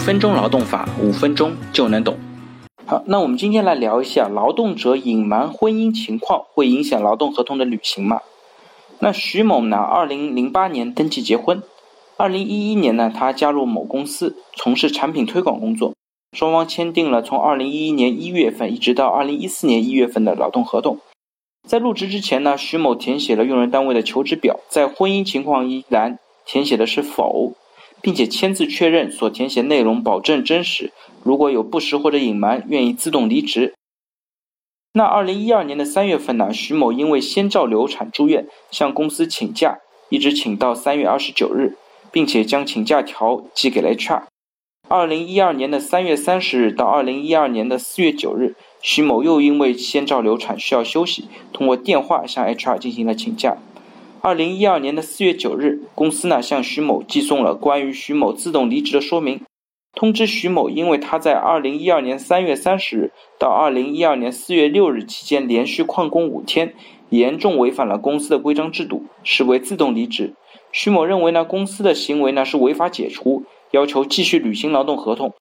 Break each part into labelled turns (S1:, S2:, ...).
S1: 分钟劳动法，五分钟就能懂。好，那我们今天来聊一下，劳动者隐瞒婚姻情况会影响劳动合同的履行吗？那徐某呢，二零零八年登记结婚，二零一一年呢，他加入某公司从事产品推广工作，双方签订了从二零一一年一月份一直到二零一四年一月份的劳动合同。在入职之前呢，徐某填写了用人单位的求职表，在婚姻情况一栏填写的是否。并且签字确认所填写内容保证真实，如果有不实或者隐瞒，愿意自动离职。那二零一二年的三月份呢，徐某因为先兆流产住院，向公司请假，一直请到三月二十九日，并且将请假条寄给了 HR。二零一二年的三月三十日到二零一二年的四月九日，徐某又因为先兆流产需要休息，通过电话向 HR 进行了请假。二零一二年的四月九日，公司呢向徐某寄送了关于徐某自动离职的说明，通知徐某，因为他在二零一二年三月三十日到二零一二年四月六日期间连续旷工五天，严重违反了公司的规章制度，视为自动离职。徐某认为呢，公司的行为呢是违法解除，要求继续履行劳动合同。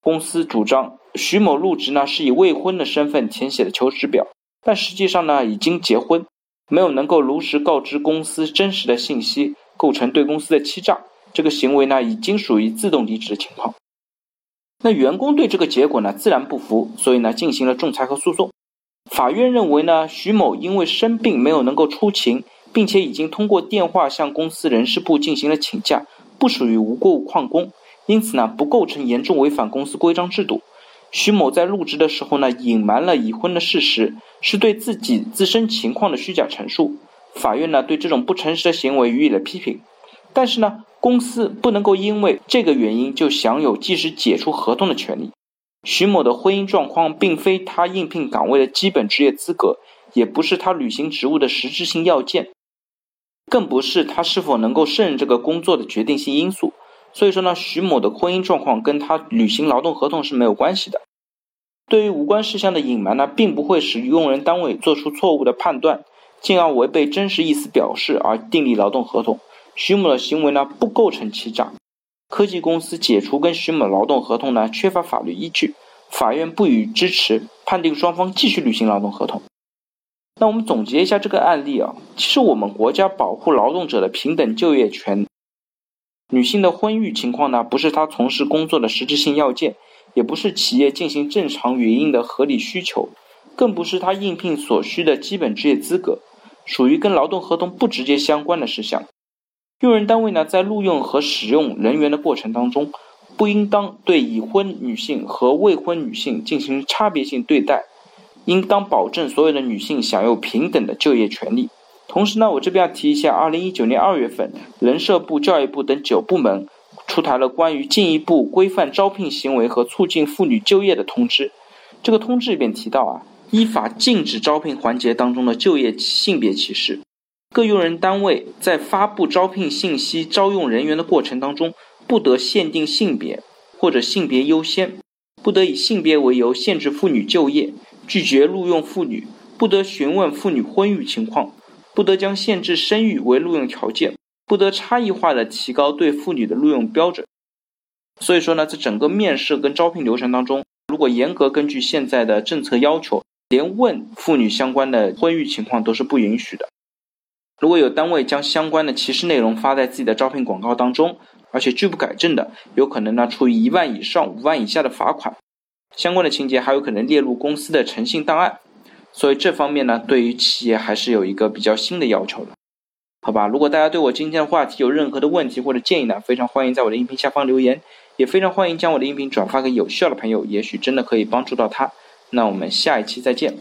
S1: 公司主张徐某入职呢是以未婚的身份填写的求职表，但实际上呢已经结婚。没有能够如实告知公司真实的信息，构成对公司的欺诈，这个行为呢，已经属于自动离职的情况。那员工对这个结果呢，自然不服，所以呢，进行了仲裁和诉讼。法院认为呢，徐某因为生病没有能够出勤，并且已经通过电话向公司人事部进行了请假，不属于无故旷工，因此呢，不构成严重违反公司规章制度。徐某在入职的时候呢，隐瞒了已婚的事实，是对自己自身情况的虚假陈述。法院呢，对这种不诚实的行为予以了批评。但是呢，公司不能够因为这个原因就享有即时解除合同的权利。徐某的婚姻状况并非他应聘岗位的基本职业资格，也不是他履行职务的实质性要件，更不是他是否能够胜任这个工作的决定性因素。所以说呢，徐某的婚姻状况跟他履行劳动合同是没有关系的。对于无关事项的隐瞒呢，并不会使用人单位做出错误的判断，进而违背真实意思表示而订立劳动合同。徐某的行为呢，不构成欺诈。科技公司解除跟徐某劳动合同呢，缺乏法律依据，法院不予支持，判定双方继续履行劳动合同。那我们总结一下这个案例啊，其实我们国家保护劳动者的平等就业权。女性的婚育情况呢，不是她从事工作的实质性要件，也不是企业进行正常营运的合理需求，更不是她应聘所需的基本职业资格，属于跟劳动合同不直接相关的事项。用人单位呢，在录用和使用人员的过程当中，不应当对已婚女性和未婚女性进行差别性对待，应当保证所有的女性享有平等的就业权利。同时呢，我这边要提一下，二零一九年二月份，人社部、教育部等九部门出台了关于进一步规范招聘行为和促进妇女就业的通知。这个通知里边提到啊，依法禁止招聘环节当中的就业性别歧视。各用人单位在发布招聘信息、招用人员的过程当中，不得限定性别或者性别优先，不得以性别为由限制妇女就业，拒绝录用妇女，不得询问妇女婚育情况。不得将限制生育为录用条件，不得差异化的提高对妇女的录用标准。所以说呢，在整个面试跟招聘流程当中，如果严格根据现在的政策要求，连问妇女相关的婚育情况都是不允许的。如果有单位将相关的歧视内容发在自己的招聘广告当中，而且拒不改正的，有可能呢处以一万以上五万以下的罚款，相关的情节还有可能列入公司的诚信档案。所以这方面呢，对于企业还是有一个比较新的要求的，好吧？如果大家对我今天的话题有任何的问题或者建议呢，非常欢迎在我的音频下方留言，也非常欢迎将我的音频转发给有需要的朋友，也许真的可以帮助到他。那我们下一期再见。